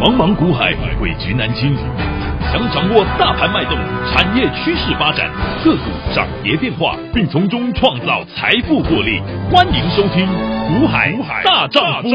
茫茫股海，汇聚南京。想掌握大盘脉动、产业趋势发展、个股涨跌变化，并从中创造财富获利，欢迎收听《股海大丈夫》。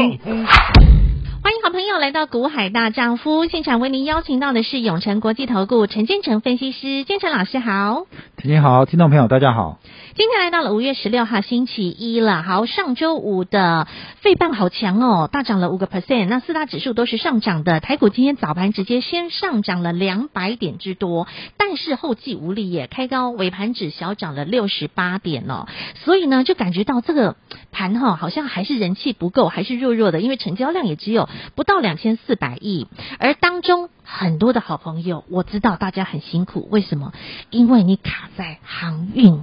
欢迎好朋友来到《股海大丈夫》现场，为您邀请到的是永诚国际投顾陈建成分析师，建成老师好。陈建好，听众朋友大家好。今天来到了五月十六号星期一了，好，上周五的费半好强哦，大涨了五个 percent，那四大指数都是上涨的，台股今天早盘直接先上涨了两百点之多，但是后继无力耶，开高尾盘只小涨了六十八点哦，所以呢就感觉到这个盘哈好像还是人气不够，还是弱弱的，因为成交量也只有不到两千四百亿，而当中很多的好朋友，我知道大家很辛苦，为什么？因为你卡在航运。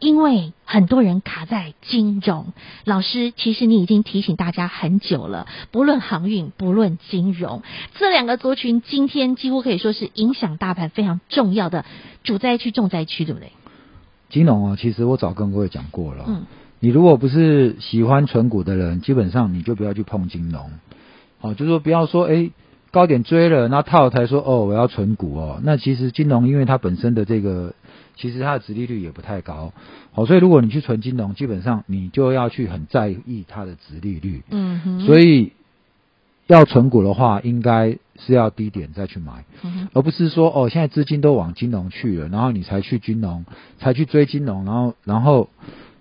因为很多人卡在金融，老师，其实你已经提醒大家很久了。不论航运，不论金融，这两个族群今天几乎可以说是影响大盘非常重要的主灾区、重灾区，对不对？金融啊，其实我早跟各位讲过了。嗯，你如果不是喜欢存股的人，基本上你就不要去碰金融。好，就是说不要说哎高点追了，那套台说哦我要存股哦。那其实金融因为它本身的这个。其实它的殖利率也不太高，好，所以如果你去存金融，基本上你就要去很在意它的殖利率。嗯哼。所以要存股的话，应该是要低点再去买，嗯。而不是说哦，现在资金都往金融去了，然后你才去金融，才去追金融，然后然后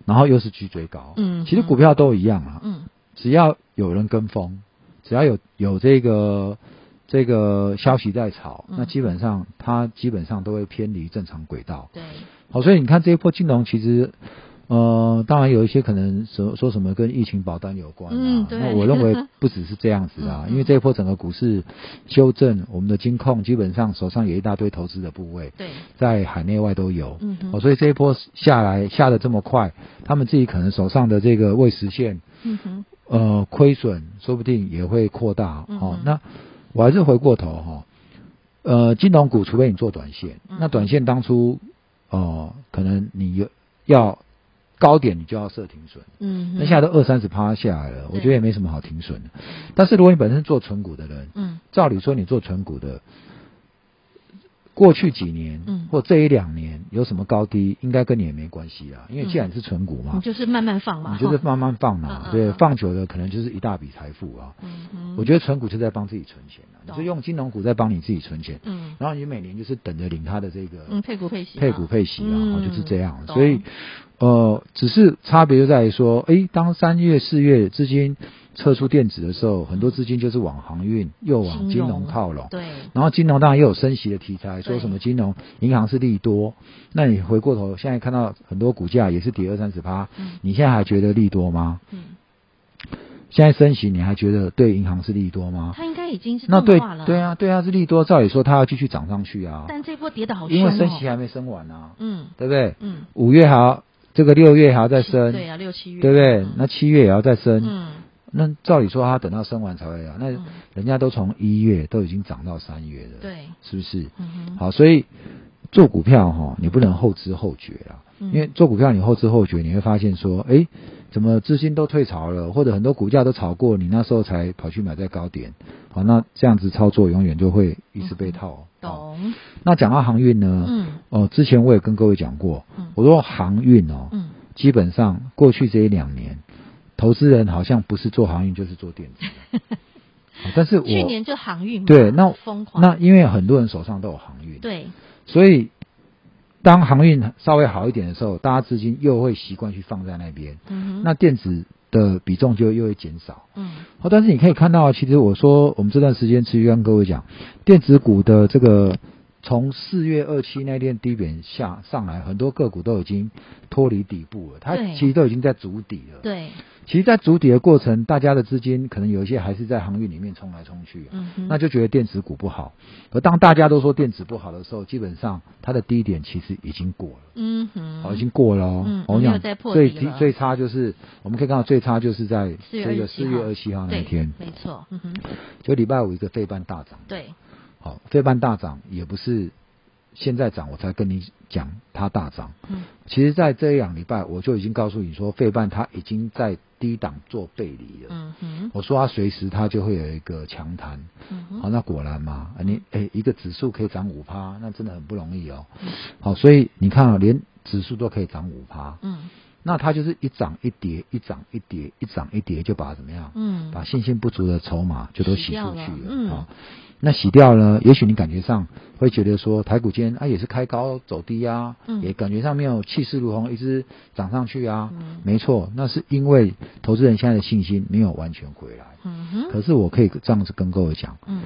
然后又是去追高。嗯。其实股票都一样啊。嗯。只要有人跟风，只要有有这个。这个消息在炒，那基本上它基本上都会偏离正常轨道。对，好，所以你看这一波金融其实，呃，当然有一些可能说说什么跟疫情保单有关啊。嗯，那我认为不只是这样子啊，因为这一波整个股市修正，我们的金控基本上手上有一大堆投资的部位，对，在海内外都有。嗯哼。所以这一波下来下的这么快，他们自己可能手上的这个未实现，嗯哼，呃，亏损说不定也会扩大。哦，那。我还是回过头哈，呃，金融股除非你做短线，那短线当初哦、呃，可能你有要高点，你就要设停损，嗯，那现在都二三十趴下来了，我觉得也没什么好停损的。但是如果你本身做纯股的人，嗯，照理说你做纯股的。过去几年，嗯，或这一两年有什么高低，应该跟你也没关系啊，因为既然是存股嘛，你就是慢慢放嘛，你就是慢慢放嘛，对，放久了可能就是一大笔财富啊。嗯，我觉得存股就在帮自己存钱啊，你是用金融股在帮你自己存钱，嗯，然后你每年就是等着领他的这个，嗯，配股配息，配股配息啊，就是这样，所以，呃，只是差别就在于说，诶，当三月四月资金。撤出电子的时候，很多资金就是往航运又往金融靠拢。对。然后金融当然又有升息的题材，说什么金融银行是利多。那你回过头，现在看到很多股价也是跌二三十趴。嗯。你现在还觉得利多吗？嗯。现在升息，你还觉得对银行是利多吗？它应该已经是那对对啊，对啊是利多。照理说它要继续涨上去啊。但这波跌的好。因为升息还没升完啊。嗯。对不对？嗯。五月还要这个六月还要再升。对啊，六七月。对不对？那七月也要再升。嗯。那照理说，他等到生完才会啊。那人家都从一月都已经涨到三月了，对，是不是？嗯哼。好，所以做股票哈，你不能后知后觉啊。因为做股票你后知后觉，你会发现说，哎，怎么资金都退潮了，或者很多股价都炒过，你那时候才跑去买在高点。好，那这样子操作永远就会一直被套。懂。那讲到航运呢？嗯。哦，之前我也跟各位讲过，我说航运哦，嗯，基本上过去这一两年。投资人好像不是做航运就是做电子，但是我去年就航运对，那疯狂，那因为很多人手上都有航运，对，所以当航运稍微好一点的时候，大家资金又会习惯去放在那边，嗯，那电子的比重就又会减少，嗯，好，但是你可以看到，其实我说我们这段时间持续跟各位讲，电子股的这个。从四月二七那天低点下上来，很多个股都已经脱离底部了，它其实都已经在筑底了。对，其实，在筑底的过程，大家的资金可能有一些还是在航运里面冲来冲去，嗯哼，那就觉得电子股不好。而当大家都说电子不好的时候，基本上它的低点其实已经过了，嗯哼，好，已经过了哦。嗯，我讲最最差就是我们可以看到最差就是在这个四月二七号那一天，没错，嗯哼，就礼拜五一个费半大涨，对。好，费半大涨也不是现在涨，我才跟你讲它大涨。嗯，其实，在这一两礼拜，我就已经告诉你说，费半它已经在低档做背离了。嗯哼，我说它随时它就会有一个强弹。嗯哼，好，那果然嘛，你诶一个指数可以涨五趴，那真的很不容易哦。嗯、好，所以你看啊，连指数都可以涨五趴。嗯，那它就是一涨一跌，一涨一跌，一涨一跌，就把它怎么样？嗯，把信心不足的筹码就都洗出去了。了嗯。好那洗掉呢？也许你感觉上会觉得说，台股今天啊也是开高走低啊，嗯、也感觉上没有气势如虹，一直涨上去啊。嗯、没错，那是因为投资人现在的信心没有完全回来。嗯哼。可是我可以这样子跟各位讲，嗯，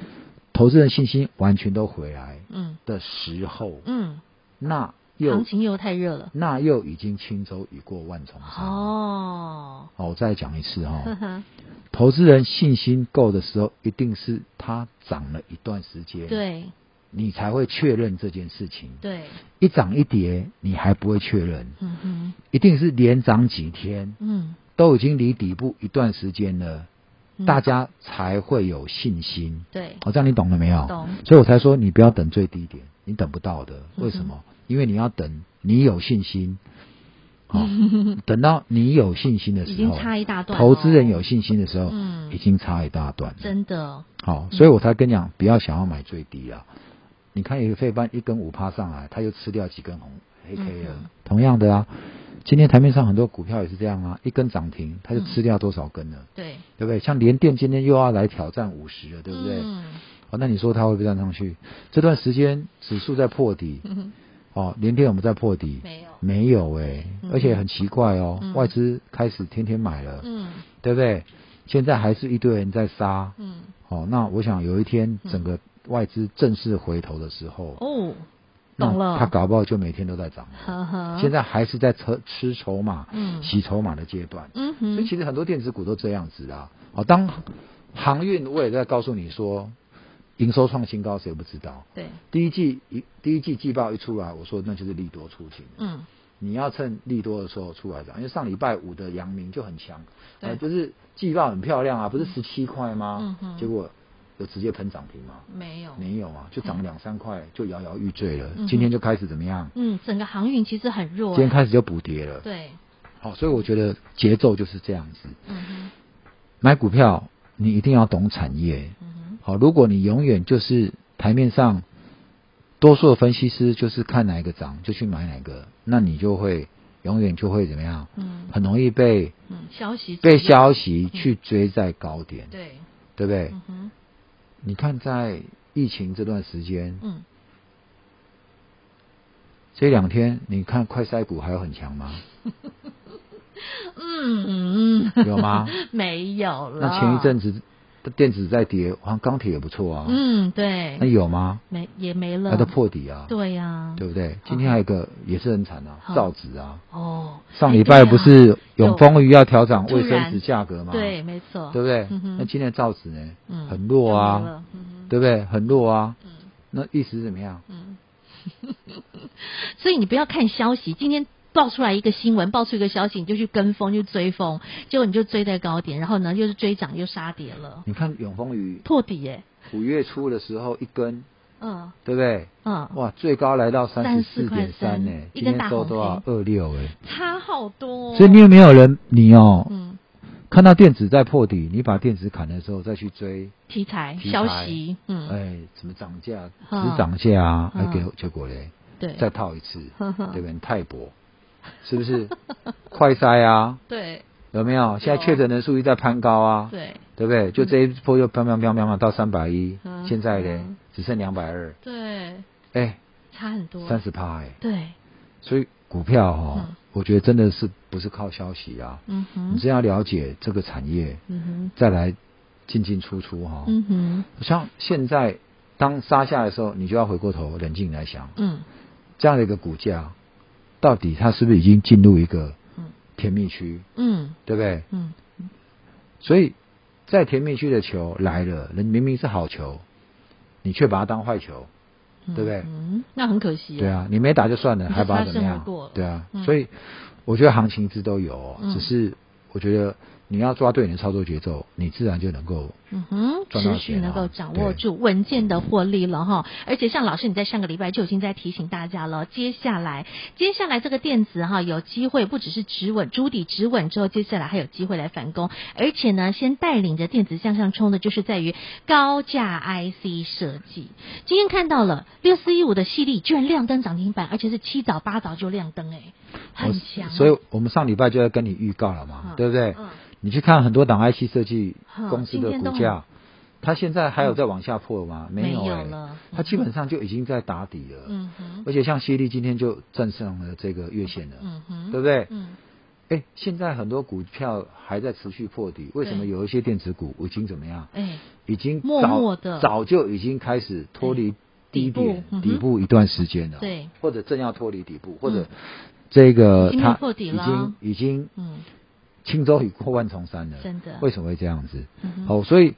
投资人信心完全都回来，嗯的时候，嗯，那又行情又太热了，那又已经轻舟已过万重山。哦，好，我再讲一次哈、哦。投资人信心够的时候，一定是它涨了一段时间，对，你才会确认这件事情。对，一涨一跌，你还不会确认。嗯哼，一定是连涨几天，嗯，都已经离底部一段时间了，嗯、大家才会有信心。对，好、哦，这样你懂了没有？懂。所以我才说你不要等最低点，你等不到的。为什么？嗯、因为你要等你有信心。好、哦，等到你有信心的时候，已经差一大段、哦。投资人有信心的时候，嗯，已经差一大段。真的。好，所以我才跟你讲，不要想要买最低啊。嗯、你看，一个费班一根五趴上来，它就吃掉几根红黑 K 了。嗯、同样的啊，今天台面上很多股票也是这样啊，一根涨停，它就吃掉多少根了？对、嗯，对不对？像联电今天又要来挑战五十了，对不对？嗯。好，那你说它会不会站上去？这段时间指数在破底。嗯哦，连天我们在破底，没有，没有哎、欸嗯，而且很奇怪哦，嗯、外资开始天天买了，嗯，对不对？现在还是一堆人在杀，嗯，哦，那我想有一天整个外资正式回头的时候，哦，懂了，他搞不好就每天都在涨，呵呵，现在还是在吃吃筹码，嗯，洗筹码的阶段，嗯哼，所以其实很多电子股都这样子啊，哦，当航运我也在告诉你说。营收创新高，谁不知道？对，第一季一第一季季报一出来，我说那就是利多出尽。嗯，你要趁利多的时候出来涨，因为上礼拜五的阳明就很强，对，呃、就是季报很漂亮啊，不是十七块吗？结果有直接喷涨停吗？没有，没有啊，就涨两三块就摇摇欲坠了、嗯。今天就开始怎么样？嗯，整个航运其实很弱、欸，今天开始就补跌了。对，好，所以我觉得节奏就是这样子。买股票你一定要懂产业。好，如果你永远就是。台面上，多数的分析师就是看哪一个涨就去买哪个，那你就会永远就会怎么样？嗯，很容易被嗯消息被消息去追在高点，嗯、对对不对？嗯哼，你看在疫情这段时间，嗯，这两天你看快筛股还有很强吗？嗯 嗯，有吗？没有了。那前一阵子。电子在跌，好像钢铁也不错啊。嗯，对。那有吗？没，也没了。它都破底啊。对呀、啊。对不对？今天还有一个也是很惨啊，造纸啊。哦。上礼拜不是永丰余要调涨卫生纸价格吗？对，没错。对不对？嗯、那今天造纸呢？嗯。很弱啊。嗯。对不对？很弱啊。嗯。那意思是怎么样？嗯。所以你不要看消息，今天。爆出来一个新闻，爆出一个消息，你就去跟风，就追风，结果你就追在高点，然后呢，又是追涨又杀跌了。你看永丰鱼破底耶，五月初的时候一根，嗯，对不对？嗯，哇，最高来到三十四点三呢，一根收多少？二六哎，差好多、哦。所以你有没有人，你哦，嗯，看到电子在破底，你把电子砍的时候再去追题材，消息，嗯，哎，怎么涨价？只涨价啊，还给结果嘞？对，再套一次，对不对？太薄。是不是快筛啊？对，有没有？现在确诊人数一在攀高啊？对，对不对？就这一波又飘飘飘飘飘到三百一，嗯，现在呢，嗯，只剩两百二。对，哎，差很多，三十趴哎。对，所以股票哈，我觉得真的是不是靠消息啊？嗯哼，你真要了解这个产业，嗯哼，再来进进出出哈。嗯哼，像现在当杀下来的时候，你就要回过头冷静来想，嗯，这样的一个股价。到底他是不是已经进入一个甜蜜区？嗯，对不对？嗯，所以在甜蜜区的球来了，人明明是好球，你却把它当坏球，嗯，对不对？嗯，那很可惜。对啊，你没打就算了，还把它怎么样？对啊，嗯，所以我觉得行情之都有，只是我觉得你要抓对你的操作节奏，你自然就能够，嗯哼，持续能够掌握住稳健的获利了哈。而且像老师你在上个礼拜就已经在提醒大家了，接下来接下来这个电子哈有机会不只是止稳，筑底止稳之后，接下来还有机会来反攻。而且呢，先带领着电子向上冲的，就是在于高价 IC 设计。今天看到了六四一五的系列居然亮灯涨停板，而且是七早八早就亮灯哎，很强、啊。所以我们上礼拜就要跟你预告了嘛，嗯、对不对？嗯你去看很多档 IC 设计公司的股价，它现在还有在往下破吗？没有哎，它基本上就已经在打底了。嗯哼，而且像矽力今天就站上了这个月线了。嗯哼，对不对？嗯，哎，现在很多股票还在持续破底，为什么有一些电子股已经怎么样？哎，已经默默的早就已经开始脱离低点底部一段时间了。对，或者正要脱离底部，或者这个它已经已经嗯。轻舟已过万重山了，真的？为什么会这样子？嗯、哦，所以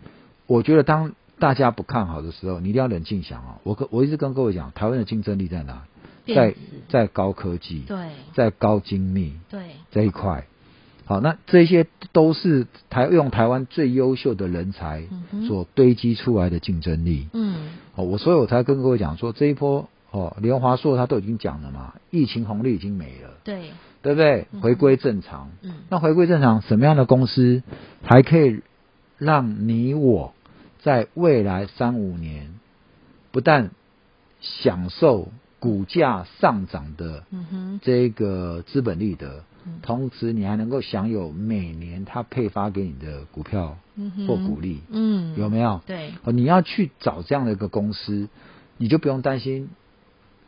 我觉得当大家不看好的时候，你一定要冷静想啊。我跟我一直跟各位讲，台湾的竞争力在哪？在在高科技，对，在高精密，对这一块。好，那这些都是台用台湾最优秀的人才所堆积出来的竞争力。嗯，好，我所以我才跟各位讲说，这一波哦，联华硕他都已经讲了嘛，疫情红利已经没了。对。对不对？回归正常。嗯。那回归正常，什么样的公司还可以让你我在未来三五年不但享受股价上涨的这个资本利得，同时你还能够享有每年他配发给你的股票或股利？嗯。有没有？对。哦，你要去找这样的一个公司，你就不用担心。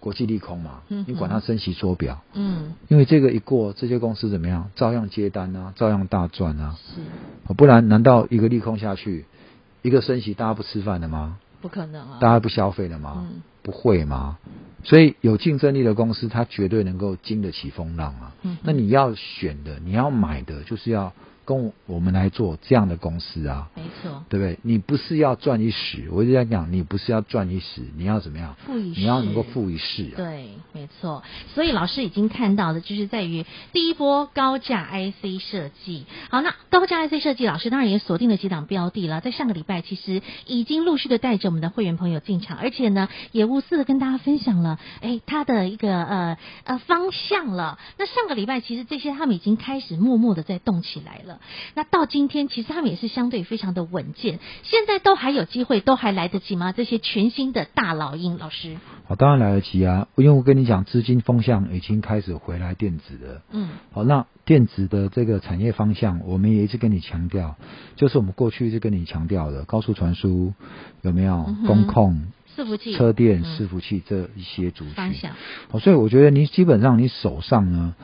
国际利空嘛，你管它升息缩表，嗯，因为这个一过，这些公司怎么样，照样接单啊，照样大赚啊，是，不然难道一个利空下去，一个升息，大家不吃饭了吗？不可能啊，大家不消费了吗？嗯，不会吗？所以有竞争力的公司，它绝对能够经得起风浪啊。嗯，那你要选的，你要买的，就是要。跟我们来做这样的公司啊，没错，对不对？你不是要赚一时，我一直在讲，你不是要赚一时，你要怎么样？富一世，你要能够富一世啊。对，没错。所以老师已经看到的，就是在于第一波高价 IC 设计。好，那高价 IC 设计，老师当然也锁定了几档标的了。在上个礼拜，其实已经陆续的带着我们的会员朋友进场，而且呢，也无私的跟大家分享了，哎，他的一个呃呃方向了。那上个礼拜，其实这些他们已经开始默默的在动起来了。那到今天，其实他们也是相对非常的稳健。现在都还有机会，都还来得及吗？这些全新的大老鹰老师，好，当然来得及啊！因为我跟你讲，资金风向已经开始回来电子了。嗯，好，那电子的这个产业方向，我们也一直跟你强调，就是我们过去一直跟你强调的高速传输有没有？工控、伺服器、车电、伺服器这一些主群方向。好，所以我觉得你基本上你手上呢。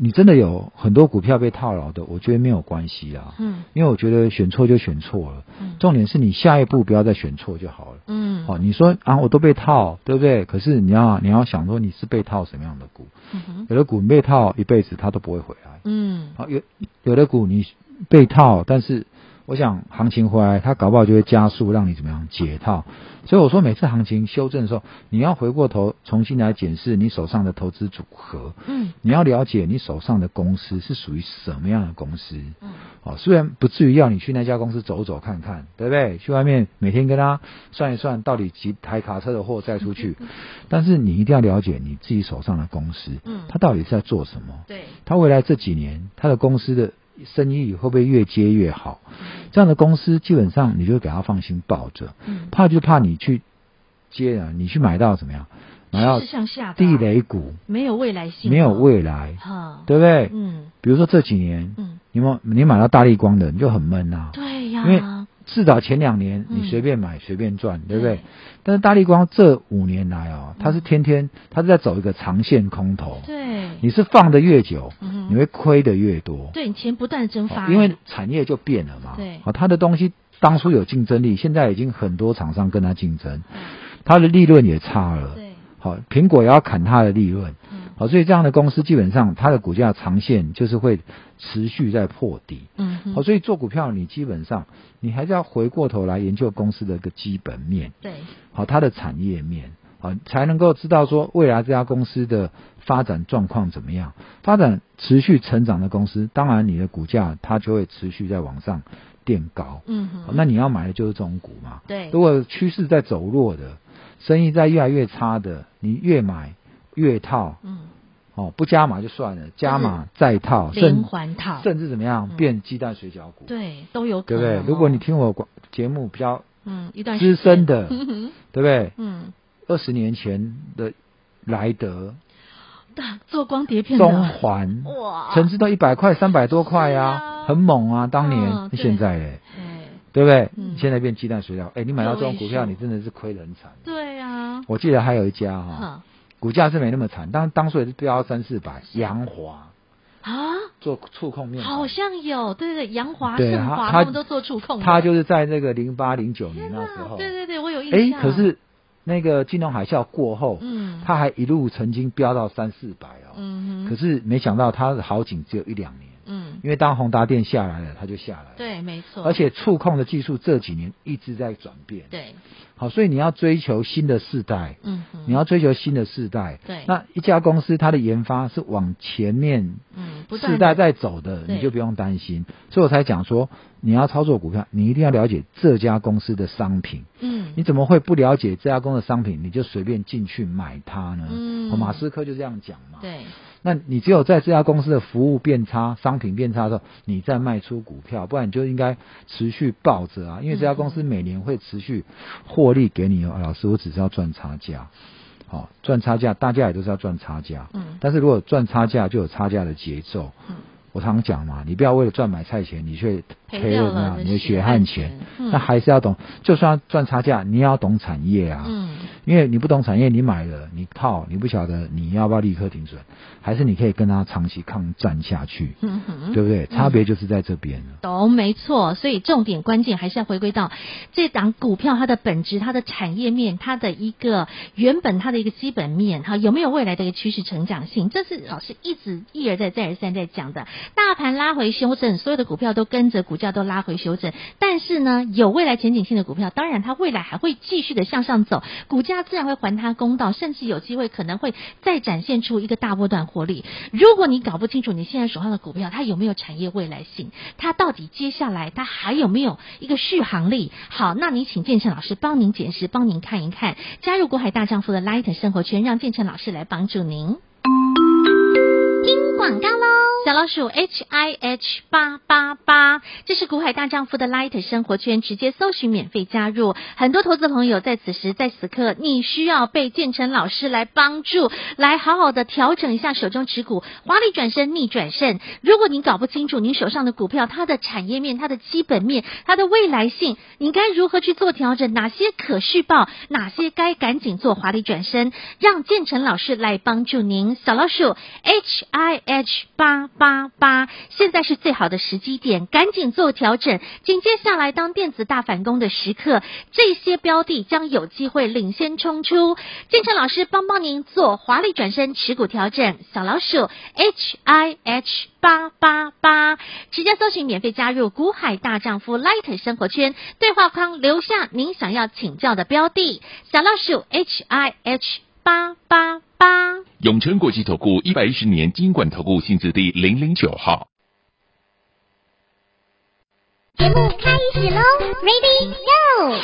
你真的有很多股票被套牢的，我觉得没有关系啊。嗯，因为我觉得选错就选错了。嗯，重点是你下一步不要再选错就好了。嗯，好，你说啊，我都被套，对不对？可是你要你要想说你是被套什么样的股？嗯，有的股被套一辈子它都不会回来。嗯，好，有有的股你被套，但是。我想行情回来，它搞不好就会加速，让你怎么样解套。所以我说，每次行情修正的时候，你要回过头重新来检视你手上的投资组合。嗯，你要了解你手上的公司是属于什么样的公司。嗯，好，虽然不至于要你去那家公司走走看看，对不对？去外面每天跟他算一算，到底几台卡车的货再出去。但是你一定要了解你自己手上的公司，嗯，它到底是在做什么？对，它未来这几年，它的公司的。生意会不会越接越好？这样的公司基本上你就给他放心抱着，怕就怕你去接啊，你去买到怎么样？买到地雷股，没有未来性，没有未来，对不对？嗯，比如说这几年，嗯，你们你买到大力光的，你就很闷呐，对呀，因为至少前两年你随便买随便赚，对不对？但是大力光这五年来哦，它是天天它是在走一个长线空头，对，你是放的越久，你会亏的越多，对，你钱不断蒸发，因为产业就变了嘛，对，啊，它的东西当初有竞争力，现在已经很多厂商跟他竞争，他的利润也差了，对，好，苹果也要砍他的利润。好，所以这样的公司基本上它的股价长线就是会持续在破底。嗯，好，所以做股票你基本上你还是要回过头来研究公司的一个基本面。对，好，它的产业面，好，才能够知道说未来这家公司的发展状况怎么样。发展持续成长的公司，当然你的股价它就会持续在往上垫高。嗯哼，那你要买的就是这种股嘛。对，如果趋势在走弱的，生意在越来越差的，你越买越套。嗯。哦，不加码就算了，加码再套，连环套，甚至怎么样、嗯、变鸡蛋水饺股，对，都有可能、哦，对不对？如果你听我节目比较嗯一段资深的，嗯、对不对？嗯，二十年前的莱德，做光碟片的，中环哇，成绩都一百块、三百多块呀、啊啊，很猛啊！当年，哦、现在哎，对不对？嗯、现在变鸡蛋水饺，哎，你买到这种股票，你真的是亏得很惨。对呀、啊，我记得还有一家哈。嗯股价是没那么惨，但当初也是飙三四百。洋华啊，做触控面，好像有，对对对，扬华、盛华他们都做触控。他就是在那个零八零九年那时候，对对对，我有印象。哎，可是那个金融海啸过后，嗯，他还一路曾经飙到三四百哦，嗯哼，可是没想到他的好景只有一两年。嗯，因为当宏达电下来了，它就下来了。对，没错。而且触控的技术这几年一直在转变。对。好，所以你要追求新的世代。嗯。你要追求新的世代。对。那一家公司它的研发是往前面，嗯，世代在走的，你就不用担心。所以我才讲说，你要操作股票，你一定要了解这家公司的商品。嗯。你怎么会不了解这家公司的商品，你就随便进去买它呢？嗯。马斯克就这样讲嘛。对。那你只有在这家公司的服务变差、商品变差的时候，你再卖出股票，不然你就应该持续抱着啊，因为这家公司每年会持续获利给你哦。啊、老师，我只是要赚差价，好、哦、赚差价，大家也都是要赚差价。嗯。但是如果赚差价，就有差价的节奏。嗯。我常讲嘛，你不要为了赚买菜钱，你却赔了什么？你的血汗钱。那、嗯、还是要懂，就算赚差价，你也要懂产业啊。嗯。因为你不懂产业，你买了你套，你不晓得你要不要立刻停损，还是你可以跟他长期抗战下去，嗯哼，对不对？差别就是在这边。懂，没错。所以重点关键还是要回归到这档股票它的本质、它的产业面、它的一个原本它的一个基本面，哈，有没有未来的一个趋势成长性？这是老师一直一而再、再而三在讲的。大盘拉回修正，所有的股票都跟着股价都拉回修正，但是呢，有未来前景性的股票，当然它未来还会继续的向上走，股价。自然会还它公道，甚至有机会可能会再展现出一个大波段获利。如果你搞不清楚你现在手上的股票它有没有产业未来性，它到底接下来它还有没有一个续航力？好，那你请建成老师帮您解释，帮您看一看。加入股海大丈夫的 Light 生活圈，让建成老师来帮助您。听广告。小老鼠 H I H 八八八，这是股海大丈夫的 Light 生活圈，直接搜寻免费加入。很多投资朋友在此时在此刻，你需要被建成老师来帮助，来好好的调整一下手中持股，华丽转身逆转胜。如果你搞不清楚你手上的股票它的产业面、它的基本面、它的未来性，你该如何去做调整？哪些可续报？哪些该赶紧做华丽转身？让建成老师来帮助您。小老鼠 H I H 八。八八，现在是最好的时机点，赶紧做调整。紧接下来，当电子大反攻的时刻，这些标的将有机会领先冲出。建成老师帮帮您做华丽转身持股调整，小老鼠 H I H 八八八，直接搜寻免费加入股海大丈夫 Light 生活圈，对话框留下您想要请教的标的，小老鼠 H I H 八八八。永诚国际投顾一百一十年金管投顾薪资第零零九号。节目开始喽，Ready Go！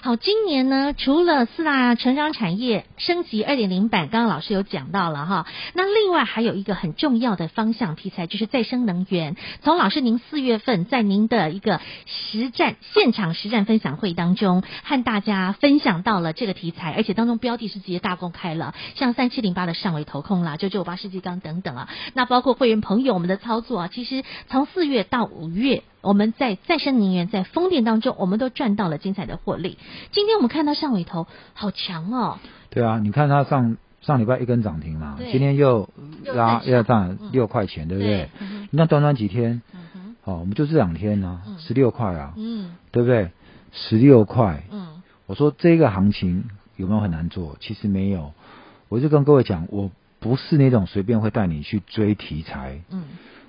好，今年呢，除了四大成长产业升级二点零版，刚刚老师有讲到了哈，那另外还有一个很重要的方向题材，就是再生能源。从老师您四月份在您的一个实战现场实战分享会当中，和大家分享到了这个题材，而且当中标的是直接大公开了，像三七零八的上位投控啦，九九八世纪钢等等啊，那包括会员朋友们的操作啊，其实从四月到五月。我们在再生能源、在风电当中，我们都赚到了精彩的获利。今天我们看到上尾头好强哦。对啊，你看它上上礼拜一根涨停嘛，今天又拉又涨六块钱，对不对？你看短短几天，嗯、哦，我们就这两天呢、啊，十六块啊，嗯，对不对？十六块，嗯，我说这个行情有没有很难做？其实没有，我就跟各位讲，我不是那种随便会带你去追题材，嗯。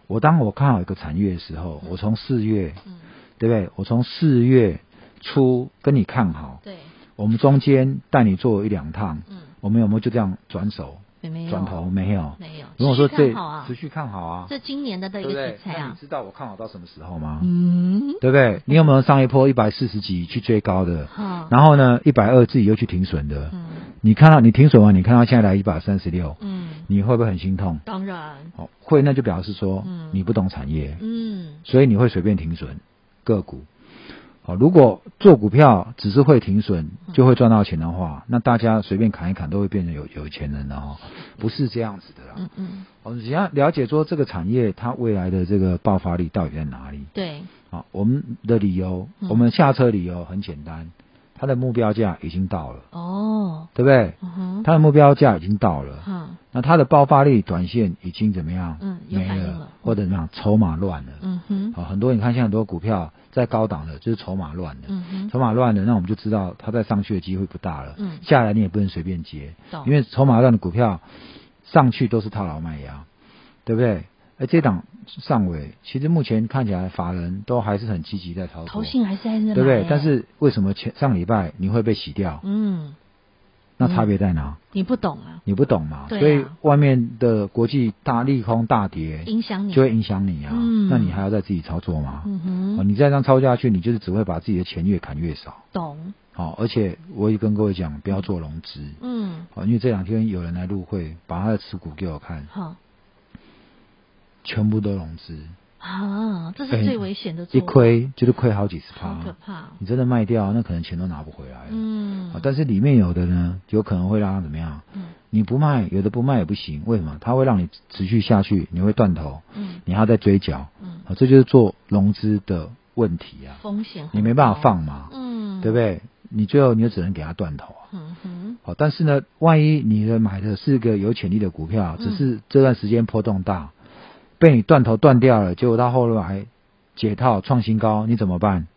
我当我看好一个产业的时候，嗯、我从四月、嗯，对不对？我从四月初跟你看好，对，我们中间带你做一两趟，嗯，我们有没有就这样转手？没有转头没有，没有。如果说这持续看好啊，这今年的的一个题材啊。你知道我看好到什么时候吗？嗯，对不对？你有没有上一波一百四十几去追高的？嗯、然后呢，一百二自己又去停损的。嗯，你看到你停损完，你看到现在来一百三十六，嗯，你会不会很心痛？当然。哦，会，那就表示说，嗯，你不懂产业，嗯，所以你会随便停损个股。好，如果做股票只是会停损就会赚到钱的话，那大家随便砍一砍都会变成有有钱人的哈，不是这样子的啦。嗯嗯，我们只要了解说这个产业它未来的这个爆发力到底在哪里？对，好，我们的理由，我们下车理由很简单。它的目标价已经到了哦，对不对？嗯哼，它的目标价已经到了，嗯，那它的爆发力短线已经怎么样？嗯，没了，或者怎么样？筹码乱了，嗯哼，好，很多你看现在很多股票在高档的，就是筹码乱了，嗯哼，筹码乱了，那我们就知道它再上去的机会不大了，嗯，下来你也不能随便接，因为筹码乱的股票上去都是套牢卖压，对不对？哎，这档上尾，其实目前看起来法人都还是很积极在操作，投信还是在那，对不对？但是为什么前上礼拜你会被洗掉？嗯，那差别在哪？你不懂啊，你不懂嘛？啊，所以外面的国际大利空大跌，影响你，就会影响你啊。嗯，那你还要再自己操作吗？嗯哼，你再这样操作下去，你就是只会把自己的钱越砍越少。懂。好，而且我也跟各位讲，不要做融资。嗯，好，因为这两天有人来入会，把他的持股给我看。好。全部都融资啊，这是最危险的、欸。一亏就是亏好几十趴，好可怕！你真的卖掉，那可能钱都拿不回来了。嗯，但是里面有的呢，有可能会让它怎么样？嗯，你不卖，有的不卖也不行。为什么？它会让你持续下去，你会断头。嗯，你还要再追缴。嗯，啊，这就是做融资的问题啊。风险，你没办法放嘛。嗯，对不对？你最后你就只能给他断头啊。嗯哼。好，但是呢，万一你的买的是个有潜力的股票，只是这段时间波动大。被你断头断掉了，结果到后来解套创新高，你怎么办？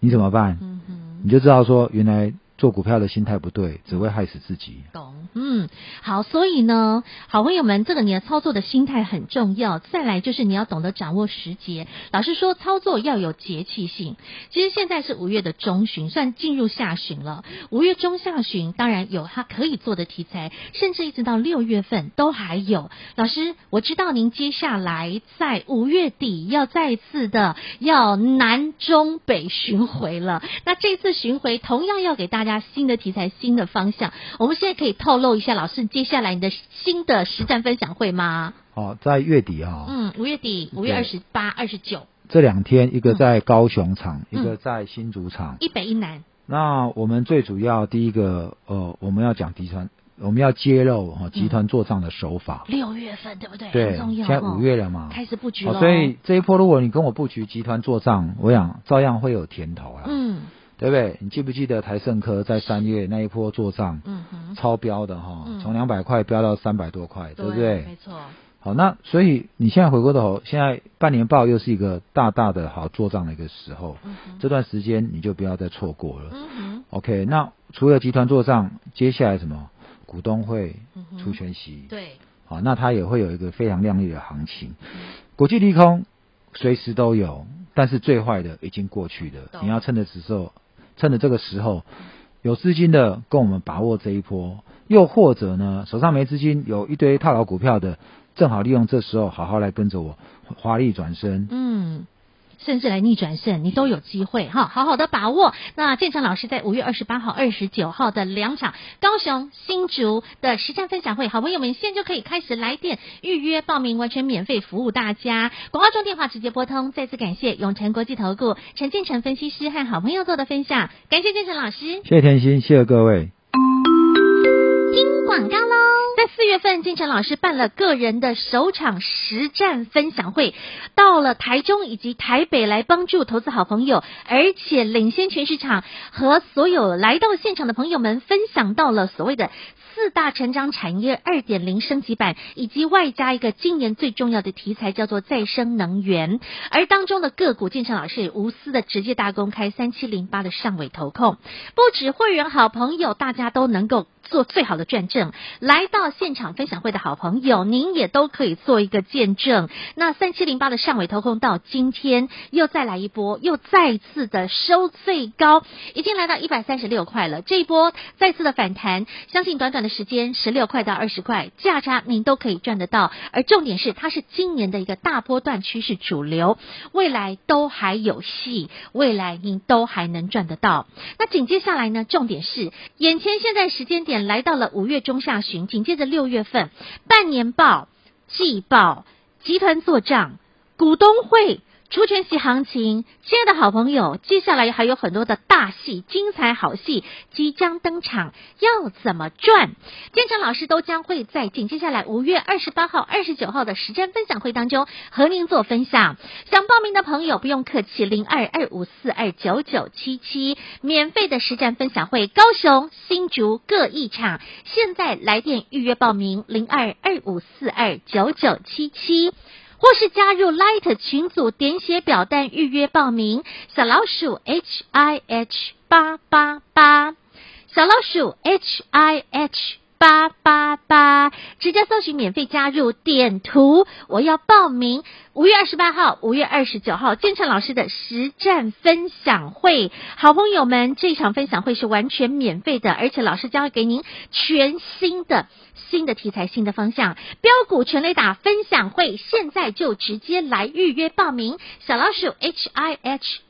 你怎么办？嗯，你就知道说，原来做股票的心态不对，只会害死自己。懂。嗯，好，所以呢，好朋友们，这个你的操作的心态很重要。再来就是你要懂得掌握时节。老师说，操作要有节气性。其实现在是五月的中旬，算进入下旬了。五月中下旬，当然有它可以做的题材，甚至一直到六月份都还有。老师，我知道您接下来在五月底要再次的要南中北巡回了。那这次巡回同样要给大家新的题材、新的方向。我们现在可以透露一下，老师接下来你的新的实战分享会吗？哦，在月底啊、哦，嗯，五月底，五月二十八、二十九这两天，一个在高雄场，嗯、一个在新竹场，一北一南。那我们最主要第一个，呃，我们要讲集团，我们要揭露哈集团做账的手法。六、嗯、月份对不对？对，很重要。现在五月了嘛，开始布局了、哦。所以这一波，如果你跟我布局集团做账，我想照样会有甜头啊。嗯。对不对？你记不记得台盛科在三月那一波做账，嗯哼，超标的哈，嗯、从两百块飙到三百多块，对，不对？没错。好，那所以你现在回过头，现在半年报又是一个大大的好做账的一个时候，嗯、这段时间你就不要再错过了。嗯哼。OK，那除了集团做账，接下来什么股东会出权息、嗯？对。好，那它也会有一个非常亮丽的行情。国际利空随时都有，但是最坏的已经过去了，你要趁着时候。趁着这个时候，有资金的跟我们把握这一波，又或者呢，手上没资金，有一堆套牢股票的，正好利用这时候，好好来跟着我华丽转身。嗯。甚至来逆转胜，你都有机会哈，好好的把握。那建成老师在五月二十八号、二十九号的两场高雄、新竹的实战分享会，好朋友们现在就可以开始来电预约报名，完全免费服务大家。广告中电话直接拨通。再次感谢永诚国际投顾陈建成分析师和好朋友做的分享，感谢建成老师，谢谢甜心，谢谢各位。广告喽。在四月份，建成老师办了个人的首场实战分享会，到了台中以及台北来帮助投资好朋友，而且领先全市场，和所有来到现场的朋友们分享到了所谓的四大成长产业二点零升级版，以及外加一个今年最重要的题材叫做再生能源，而当中的个股，建成老师也无私的直接大公开三七零八的上尾投控，不止会员好朋友，大家都能够。做最好的转正。来到现场分享会的好朋友，您也都可以做一个见证。那三七零八的上尾投控到今天又再来一波，又再次的收最高，已经来到一百三十六块了。这一波再次的反弹，相信短短的时间，十六块到二十块价差您都可以赚得到。而重点是，它是今年的一个大波段趋势主流，未来都还有戏，未来您都还能赚得到。那紧接下来呢？重点是，眼前现在时间点来到了五月中下旬，紧接着六月份半年报、季报、集团做账、股东会。除权息行情，亲爱的好朋友，接下来还有很多的大戏、精彩好戏即将登场，要怎么赚？建成老师都将会在紧接下来五月二十八号、二十九号的实战分享会当中和您做分享。想报名的朋友不用客气，零二二五四二九九七七，免费的实战分享会，高雄、新竹各一场，现在来电预约报名，零二二五四二九九七七。或是加入 Light 群组，点写表单预约报名。小老鼠 H I H 八八八，小老鼠 H I H 八八八，直接搜寻免费加入，点图我要报名。五月二十八号、五月二十九号，建成老师的实战分享会，好朋友们，这场分享会是完全免费的，而且老师将会给您全新的。新的题材，新的方向，标股全垒打分享会，现在就直接来预约报名。小老鼠 H I H